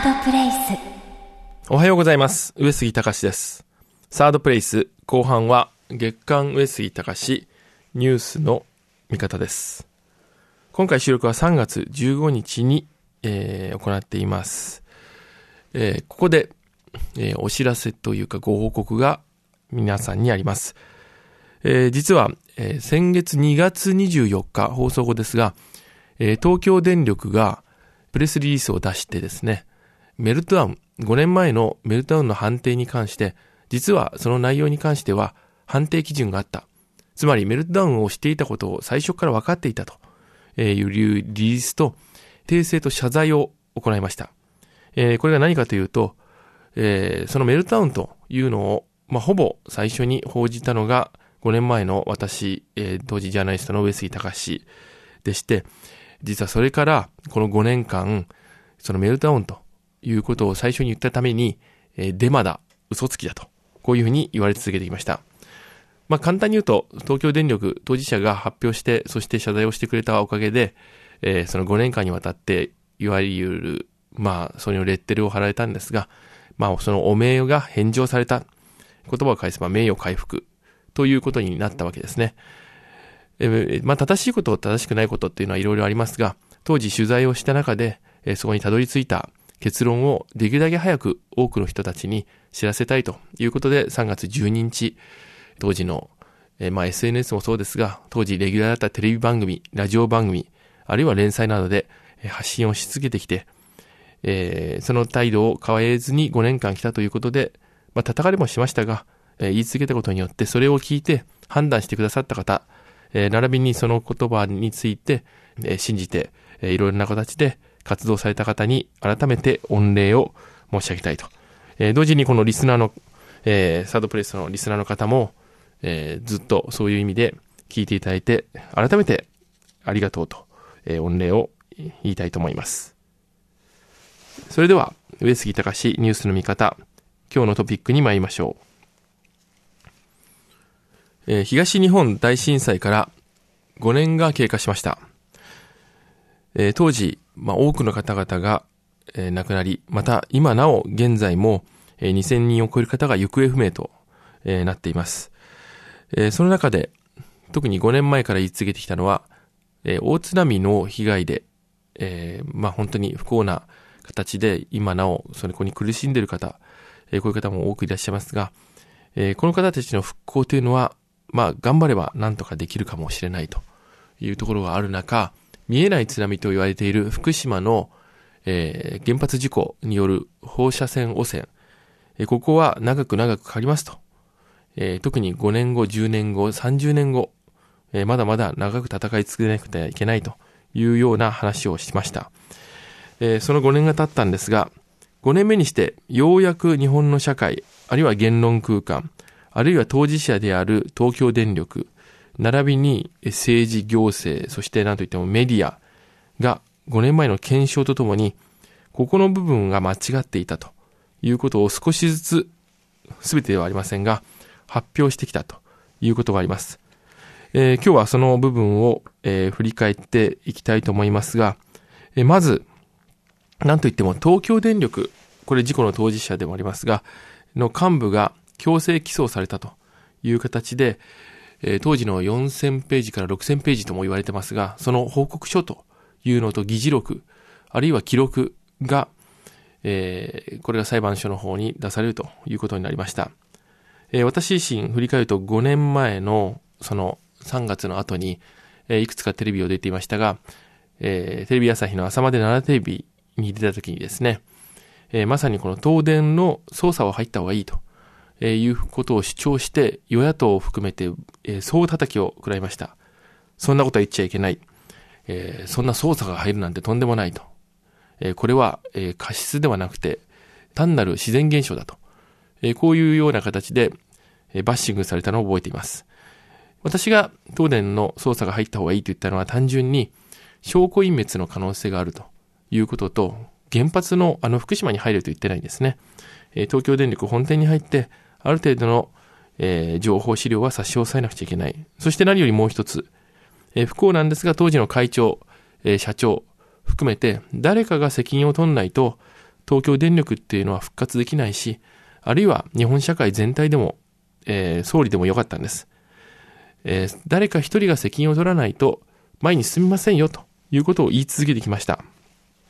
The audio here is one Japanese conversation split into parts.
ードプレイスおはようございます。上杉隆です。サードプレイス後半は月刊上杉隆ニュースの見方です。今回収録は3月15日に、えー行っています。えーここで、えーお知らせというかご報告が皆さんにあります。えー実は、えー先月2月24日放送後ですが、えー東京電力がプレスリリースを出してですね、メルトダウン、5年前のメルトダウンの判定に関して、実はその内容に関しては判定基準があった。つまりメルトダウンをしていたことを最初から分かっていたというリリースと、訂正と謝罪を行いました。えーこれが何かというと、えーそのメルトダウンというのを、まあ、ほぼ最初に報じたのが5年前の私、えー当時ジャーナリストの上杉隆でして、実はそれからこの5年間、そのメルトダウンということを最初に言ったために、えーデマだ、嘘つきだと、こういうふうに言われ続けてきました。まあ簡単に言うと、東京電力当事者が発表して、そして謝罪をしてくれたおかげで、えーその5年間にわたって、いわゆる、まあ、そのレッテルを貼られたんですが、まあ、そのお名誉が返上された。言葉を返せば名誉回復ということになったわけですね。えーまあ、正しいこと、正しくないことっていうのはいろいろありますが、当時取材をした中で、えーそこにたどり着いた結論をできるだけ早く多くの人たちに知らせたいということで、3月12日、当時の、えまあ、SNS もそうですが、当時レギュラーだったテレビ番組、ラジオ番組、あるいは連載などで発信をし続けてきて、えーその態度を変えずに5年間来たということで、まあ、叩かれもしましたが、えー言い続けたことによって、それを聞いて判断してくださった方、えー並びにその言葉について、えー信じて、えーいろいろな形で活動された方に改めて御礼を申し上げたいと。えー同時にこのリスナーの、えーサードプレイスのリスナーの方も、えーずっとそういう意味で聞いていただいて、改めてありがとうと、えー御礼を言いたいと思います。それでは、上杉隆ニュースの見方、今日のトピックに参りましょう。えー東日本大震災から5年が経過しました。えー当時、まあ、多くの方々が、えー亡くなり、また今なお現在も、えー2000人を超える方が行方不明と、えーなっています。えーその中で、特に5年前から言い続けてきたのは、えー大津波の被害で、えーまあ本当に不幸な形で今なおそれこに苦しんでいる方、えーこういう方も多くいらっしゃいますが、えーこの方たちの復興というのは、まあ頑張れば何とかできるかもしれないというところがある中、見えない津波と言われている福島の、えー原発事故による放射線汚染、えーここは長く長くかかりますと。えー特に5年後、10年後、30年後、えーまだまだ長く戦い続けなくてはいけないというような話をしました。えーその5年が経ったんですが、5年目にしてようやく日本の社会、あるいは言論空間、あるいは当事者である東京電力、並びに政治行政、そして何といってもメディアが5年前の検証とともに、ここの部分が間違っていたということを少しずつ、すべてではありませんが、発表してきたということがあります。えー今日はその部分を、えー振り返っていきたいと思いますが、えーまず、なんといっても東京電力、これ事故の当事者でもありますが、の幹部が強制起訴されたという形で、えー当時の4000ページから6000ページとも言われてますが、その報告書というのと議事録、あるいは記録が、えーこれが裁判所の方に出されるということになりました。えー私自身振り返ると5年前のその3月の後に、えーいくつかテレビを出ていましたが、えーテレビ朝日の朝まで7テレビに出た時にですね、えーまさにこの東電の捜査を入った方がいいと、えーいうことを主張して、与野党を含めて、えー総叩きを食らいました。そんなことは言っちゃいけない。えーそんな捜査が入るなんてとんでもないと。えーこれは、えー過失ではなくて、単なる自然現象だと。えーこういうような形で、えーバッシングされたのを覚えています。私が東電の捜査が入った方がいいと言ったのは単純に証拠隠滅の可能性があるということと、原発のあの福島に入ると言ってないんですね。東京電力本店に入って、ある程度の、えー情報資料は差し押さえなくちゃいけない。そして何よりもう一つ、えー不幸なんですが当時の会長、えー社長含めて誰かが責任を取んないと、東京電力っていうのは復活できないし、あるいは日本社会全体でも、えー、総理でもよかったんです。えー、誰か一人が責任を取らないと前に進みませんよということを言い続けてきました。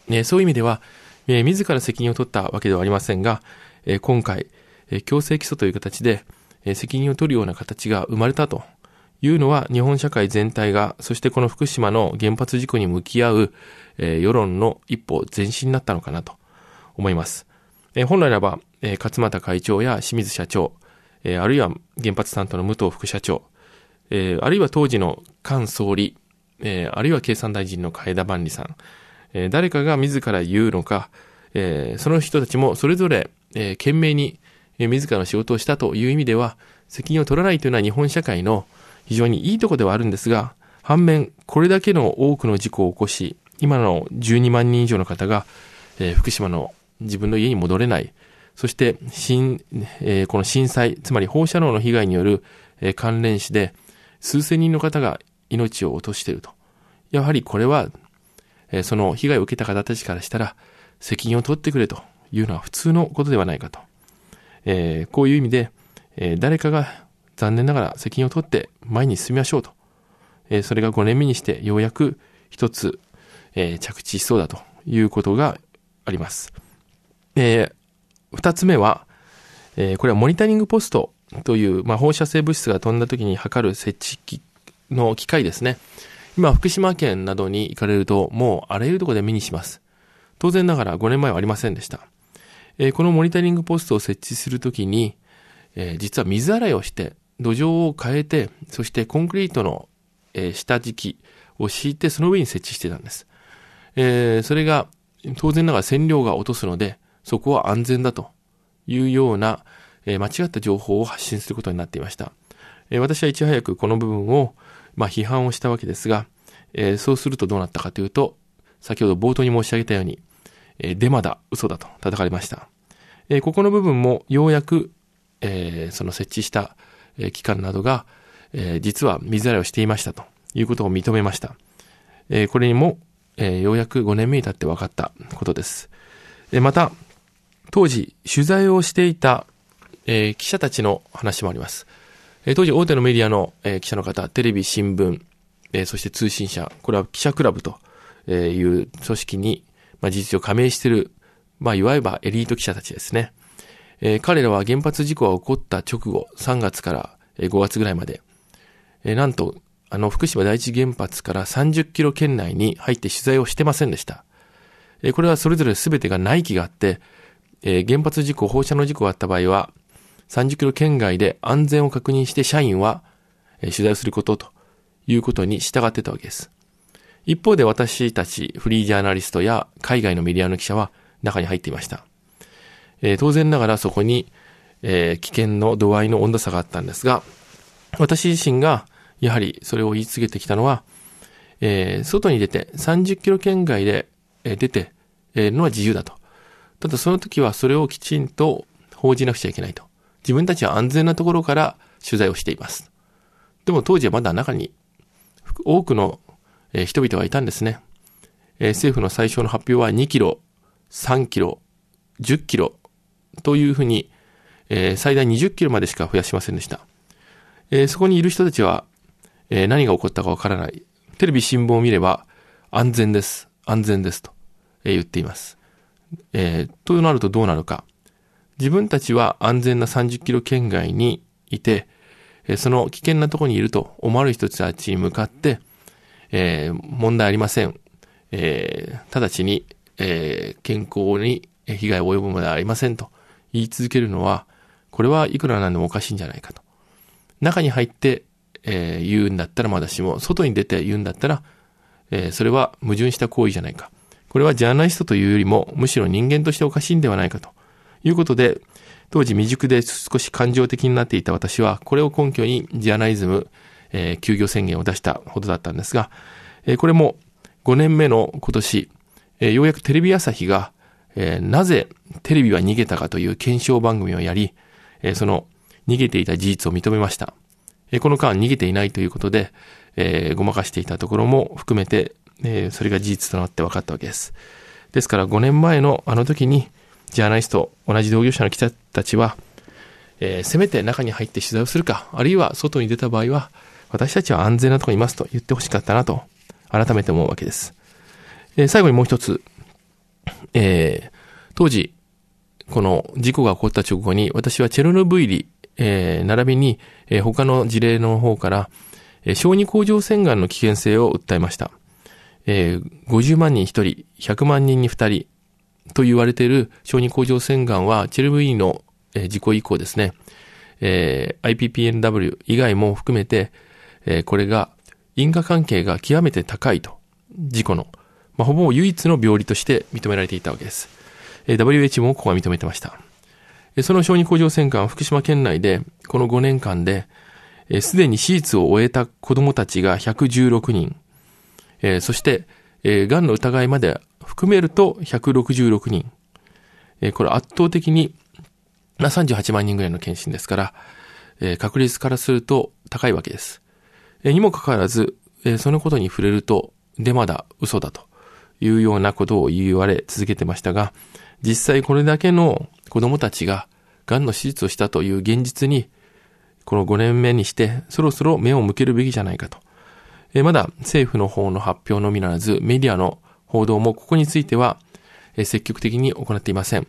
えー、そういう意味では、えー、自ら責任を取ったわけではありませんが、えー、今回、え、強制起訴という形で、え、責任を取るような形が生まれたというのは日本社会全体が、そしてこの福島の原発事故に向き合う、え、世論の一歩前進になったのかなと思います。え、本来ならば、え、勝又会長や清水社長、え、あるいは原発担当の武藤副社長、え、あるいは当時の菅総理、え、あるいは経産大臣の海田万里さん、え、誰かが自ら言うのか、え、その人たちもそれぞれ、え、懸命に、自らの仕事をしたという意味では、責任を取らないというのは日本社会の非常にいいとこではあるんですが、反面、これだけの多くの事故を起こし、今の12万人以上の方が、えー、福島の自分の家に戻れない、そして、新、えー、この震災、つまり放射能の被害による、えー、関連死で、数千人の方が命を落としていると。やはりこれは、えー、その被害を受けた方たちからしたら、責任を取ってくれというのは普通のことではないかと。えー、こういう意味で、えー、誰かが残念ながら責任を取って前に進みましょうと。え、それが5年目にしてようやく一つ、え、着地しそうだということがあります。えー、二つ目は、え、これはモニタリングポストという、まあ、放射性物質が飛んだ時に測る設置の機械ですね。今、福島県などに行かれると、もうあらゆるところで目にします。当然ながら5年前はありませんでした。え、このモニタリングポストを設置するときに、え、実は水洗いをして、土壌を変えて、そしてコンクリートの、え、下敷きを敷いて、その上に設置してたんです。え、それが、当然ながら線量が落とすので、そこは安全だというような、え、間違った情報を発信することになっていました。え、私はいち早くこの部分を、まあ、批判をしたわけですが、え、そうするとどうなったかというと、先ほど冒頭に申し上げたように、えー、デマだ、嘘だと叩かれました。えー、ここの部分もようやく、えー、その設置した、えー、機関などが、えー、実は水洗いをしていましたということを認めました。えー、これにも、えー、ようやく5年目に経って分かったことです。えー、また、当時取材をしていた、えー、記者たちの話もあります。えー、当時大手のメディアの、えー、記者の方、テレビ、新聞、えー、そして通信社、これは記者クラブという組織に、まあ、事実上加盟している、まあ、いわゆるエリート記者たちですね。えー、彼らは原発事故が起こった直後、3月から5月ぐらいまで、えー、なんと、あの、福島第一原発から30キロ圏内に入って取材をしてませんでした。えー、これはそれぞれ全てが内規があって、えー、原発事故、放射能事故があった場合は、30キロ圏外で安全を確認して社員は、えー、取材をすることということに従ってたわけです。一方で私たちフリージャーナリストや海外のメディアの記者は中に入っていました。えー、当然ながらそこに、えー、危険の度合いの温度差があったんですが、私自身がやはりそれを言い続けてきたのは、えー、外に出て30キロ圏外で、えー、出て、えー、のは自由だと。ただその時はそれをきちんと報じなくちゃいけないと。自分たちは安全なところから取材をしています。でも当時はまだ中に多くのえ人々がいたんですね。え政府の最初の発表は2キロ、3キロ、10キロというふうに、え最大20キロまでしか増やしませんでした。えそこにいる人たちは、え何が起こったかわからない。テレビ新聞を見れば安全です。安全ですとえ言っています。えー、となるとどうなるか。自分たちは安全な30キロ圏外にいて、えその危険なところにいると思われる人たちに向かって、えー、問題ありません。えー、直ちに、えー、健康に被害を及ぶものではありませんと言い続けるのは、これはいくらなんでもおかしいんじゃないかと。中に入って、えー、言うんだったらまだしも、外に出て言うんだったら、えー、それは矛盾した行為じゃないか。これはジャーナリストというよりも、むしろ人間としておかしいんではないかということで、当時未熟で少し感情的になっていた私は、これを根拠にジャーナリズム、えー、休業宣言を出したほどだったんですが、えー、これも5年目の今年、えー、ようやくテレビ朝日が、えー、なぜテレビは逃げたかという検証番組をやり、えー、その逃げていた事実を認めました。えー、この間逃げていないということで、えー、ごまかしていたところも含めて、えー、それが事実となって分かったわけです。ですから5年前のあの時に、ジャーナリスト、同じ同業者の記者たちは、えー、せめて中に入って取材をするか、あるいは外に出た場合は、私たちは安全なところにいますと言ってほしかったなと、改めて思うわけです。えー、最後にもう一つ、えー、当時、この事故が起こった直後に、私はチェルノブイリ、えー、並びに、えー、他の事例の方から、えー、小児甲状腺がんの危険性を訴えました。えー、50万人1人、100万人に2人と言われている小児甲状腺がんは、チェルブイリの、えー、事故以降ですね、えー、IPPNW 以外も含めて、えー、これが因果関係が極めて高いと、事故の、まあ、ほぼ唯一の病理として認められていたわけです。えー、WH もここは認めてました。えー、その小児甲状腺がん、福島県内で、この5年間で、す、で、に手術を終えた子供たちが116人、えー、そして、えー、癌の疑いまで含めると166人。えー、これ圧倒的に、まあ、38万人ぐらいの検診ですから、えー、確率からすると高いわけです。にもかかわらず、そのことに触れると、デマだ、嘘だというようなことを言われ続けてましたが、実際これだけの子供たちが癌の手術をしたという現実に、この5年目にしてそろそろ目を向けるべきじゃないかと。まだ政府の方の発表のみならず、メディアの報道もここについては、積極的に行っていません。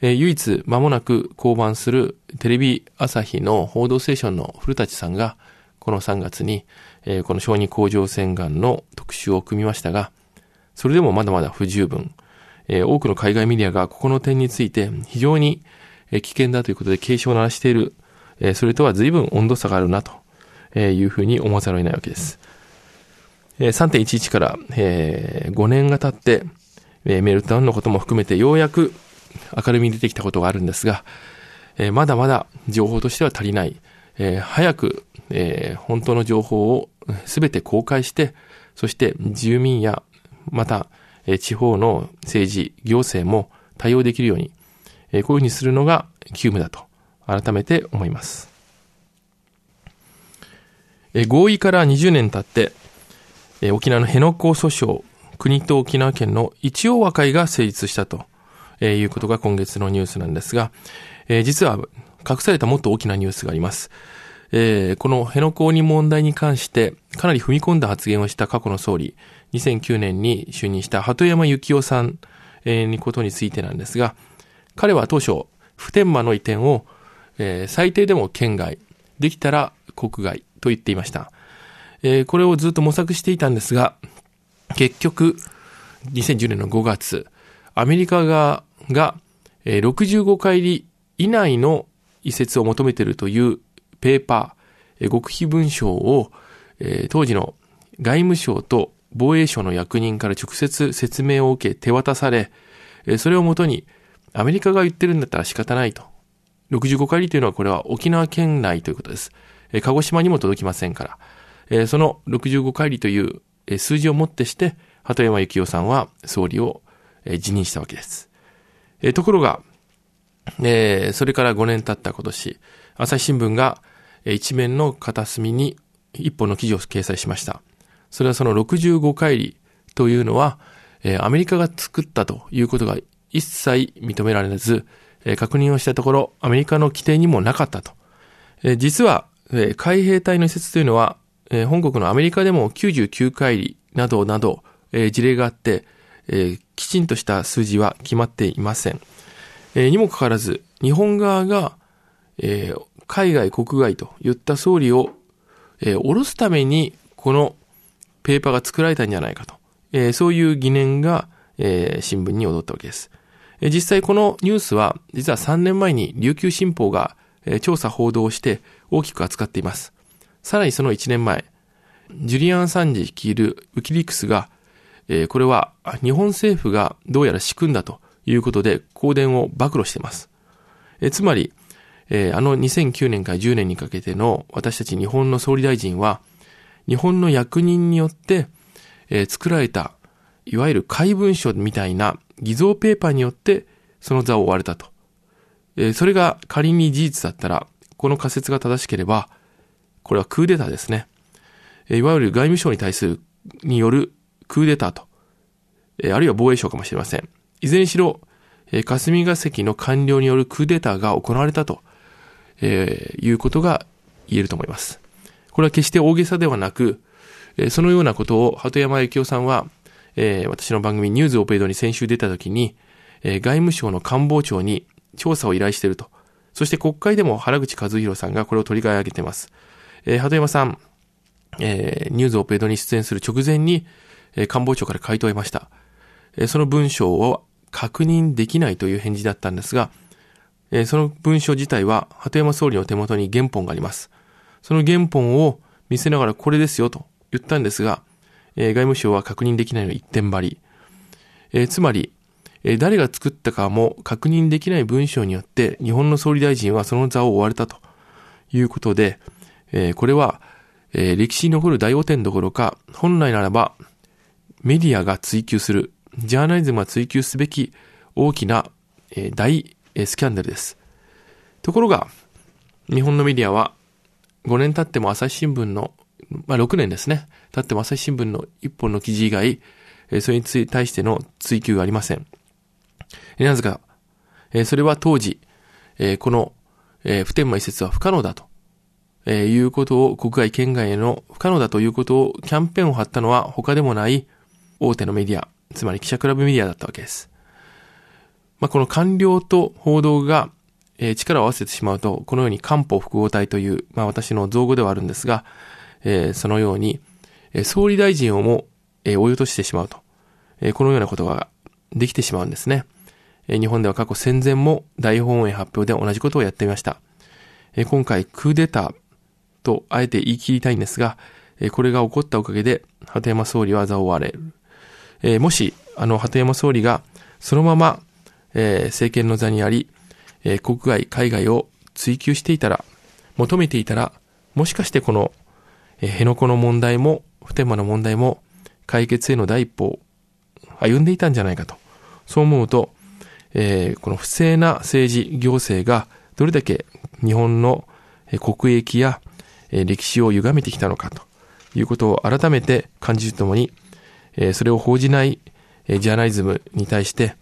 唯一間もなく降板するテレビ朝日の報道ステーションの古舘さんが、この3月に、えこの小児甲状腺がんの特集を組みましたが、それでもまだまだ不十分。え多くの海外メディアがここの点について非常に危険だということで警鐘を鳴らしている。えそれとは随分温度差があるなというふうに思わざるを得ないわけです。3.11から、え5年が経って、えメルトダウンのことも含めてようやく明るみに出てきたことがあるんですが、えまだまだ情報としては足りない。え早く、え本当の情報をすべて公開して、そして住民や、また、え地方の政治、行政も対応できるように、えこういうふうにするのが急務だと、改めて思います。え合意から20年経って、え沖縄の辺野古訴訟、国と沖縄県の一応和解が成立したと、えいうことが今月のニュースなんですが、え実は隠されたもっと大きなニュースがあります。えー、この辺野古に問題に関してかなり踏み込んだ発言をした過去の総理、2009年に就任した鳩山幸夫さん、えー、にことについてなんですが、彼は当初、普天間の移転を、えー、最低でも県外、できたら国外と言っていました。えー、これをずっと模索していたんですが、結局、2010年の5月、アメリカ側が、えー、65回以内の移設を求めているというペーパー、極秘文書を、え、当時の外務省と防衛省の役人から直接説明を受け手渡され、それをもとにアメリカが言ってるんだったら仕方ないと。65回りというのはこれは沖縄県内ということです。鹿児島にも届きませんから。その65回りという、数字をもってして、鳩山幸夫さんは総理を、辞任したわけです。ところが、それから5年経った今年、朝日新聞が、一面の片隅に一本の記事を掲載しました。それはその65回りというのは、アメリカが作ったということが一切認められず、確認をしたところ、アメリカの規定にもなかったと。実は、海兵隊の移設というのは、本国のアメリカでも99回りなどなど、事例があって、きちんとした数字は決まっていません。にもかかわらず、日本側が、えー、海外、国外といった総理を、えー、下ろすために、このペーパーが作られたんじゃないかと、えー、そういう疑念が、えー、新聞に踊ったわけです。えー、実際このニュースは、実は3年前に琉球新報が、えー、調査報道をして大きく扱っています。さらにその1年前、ジュリアン・サンジ率いるウキリクスが、えー、これは日本政府がどうやら仕組んだということで、公電を暴露しています。えー、つまり、えー、あの2009年から10年にかけての私たち日本の総理大臣は、日本の役人によって、えー、作られた、いわゆる怪文書みたいな偽造ペーパーによってその座を追われたと。えー、それが仮に事実だったら、この仮説が正しければ、これはクーデターですね。えいわゆる外務省に対する、によるクーデターと、えあるいは防衛省かもしれません。いずれにしろ、えー、霞が関の官僚によるクーデターが行われたと、えー、いうことが言えると思います。これは決して大げさではなく、えー、そのようなことを鳩山幸夫さんは、えー、私の番組ニューズオペイドに先週出た時に、えー、外務省の官房長に調査を依頼していると。そして国会でも原口和弘さんがこれを取り替え上げています。えー、鳩山さん、えー、ニュースオペイドに出演する直前に、えー、官房長から回答を得ました。えー、その文章を確認できないという返事だったんですが、え、その文章自体は、鳩山総理の手元に原本があります。その原本を見せながらこれですよと言ったんですが、え、外務省は確認できないの一点張り。え、つまり、え、誰が作ったかも確認できない文章によって、日本の総理大臣はその座を追われたということで、え、これは、え、歴史に残る大汚点どころか、本来ならば、メディアが追求する、ジャーナリズムが追求すべき大きな、え、大、スキャンダルです。ところが、日本のメディアは、5年経っても朝日新聞の、まあ6年ですね。経っても朝日新聞の一本の記事以外、それに対しての追求がありません。なぜか、それは当時、この、普天間移設は不可能だとえ、いうことを国外県外への不可能だということをキャンペーンを張ったのは他でもない大手のメディア、つまり記者クラブメディアだったわけです。まあ、この官僚と報道が、えー、力を合わせてしまうと、このように官報複合体という、まあ、私の造語ではあるんですが、えー、そのように、えー、総理大臣をも、えー、追い落としてしまうと、えー、このようなことができてしまうんですね。えー、日本では過去戦前も大本営発表で同じことをやっていました。えー、今回クーデター、とあえて言い切りたいんですが、えこれが起こったおかげで、鳩山総理は座を追われる。えもし、あの、鳩山総理が、そのまま、え政権の座にあり、え国外、海外を追求していたら、求めていたら、もしかしてこの、え辺野古の問題も、普天間の問題も、解決への第一歩を歩んでいたんじゃないかと。そう思うと、えー、この不正な政治、行政がどれだけ日本の国益やえ歴史を歪めてきたのかということを改めて感じるとともに、えそれを報じない、えジャーナリズムに対して、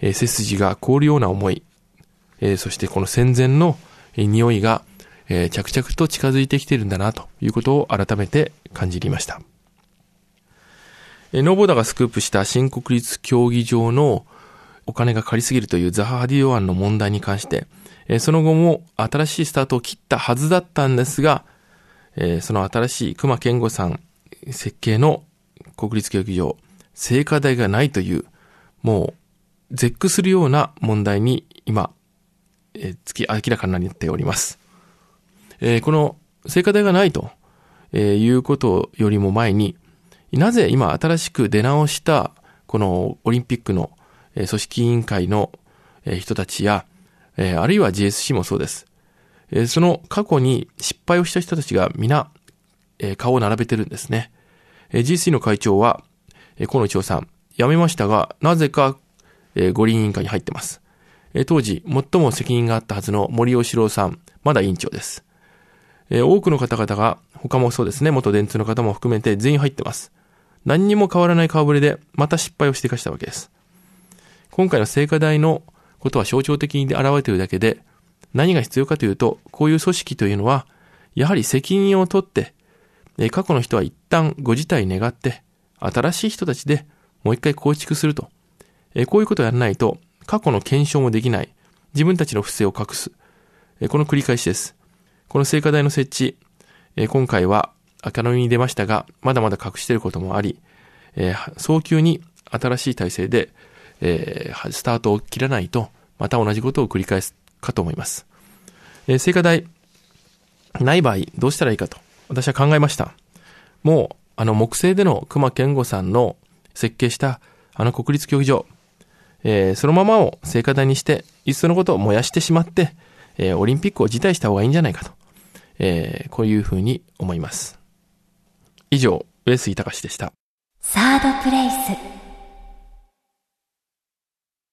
え背筋が凍るような思い、えそしてこの戦前の、え匂いが、え着々と近づいてきてるんだなということを改めて感じりました。えノーボーダがスクープした新国立競技場のお金が借りすぎるというザハ・ハディオ案の問題に関して、えその後も新しいスタートを切ったはずだったんですが、え、その新しい熊健吾さん設計の国立教育場、聖火台がないという、もう、絶句するような問題に今、えー、月明らかになっております。えー、この聖火台がないと、えー、いうことよりも前に、なぜ今新しく出直したこのオリンピックの、組織委員会の、人たちや、え、あるいは GSC もそうです。えその過去に失敗をした人たちが皆、え顔を並べてるんですね。え GC の会長は、え河野一郎さん、辞めましたが、なぜか、え五輪委員会に入ってます。え当時、最も責任があったはずの森喜朗さん、まだ委員長です。え多くの方々が、他もそうですね、元電通の方も含めて全員入ってます。何にも変わらない顔ぶれで、また失敗をしていかしたわけです。今回の聖火台のことは象徴的に現れているだけで、何が必要かというと、こういう組織というのは、やはり責任を取ってえ、過去の人は一旦ご自体願って、新しい人たちでもう一回構築すると。えこういうことをやらないと、過去の検証もできない。自分たちの不正を隠す。えこの繰り返しです。この聖火台の設置、え今回は明るみに出ましたが、まだまだ隠していることもあり、え早急に新しい体制で、えスタートを切らないと、また同じことを繰り返すかと思います。え、聖火台、ない場合、どうしたらいいかと、私は考えました。もう、あの、木製での熊健吾さんの設計した、あの国立競技場、えー、そのままを聖火台にして、いっそのことを燃やしてしまって、えー、オリンピックを辞退した方がいいんじゃないかと、えー、こういうふうに思います。以上、上杉隆でした。サードプレイス。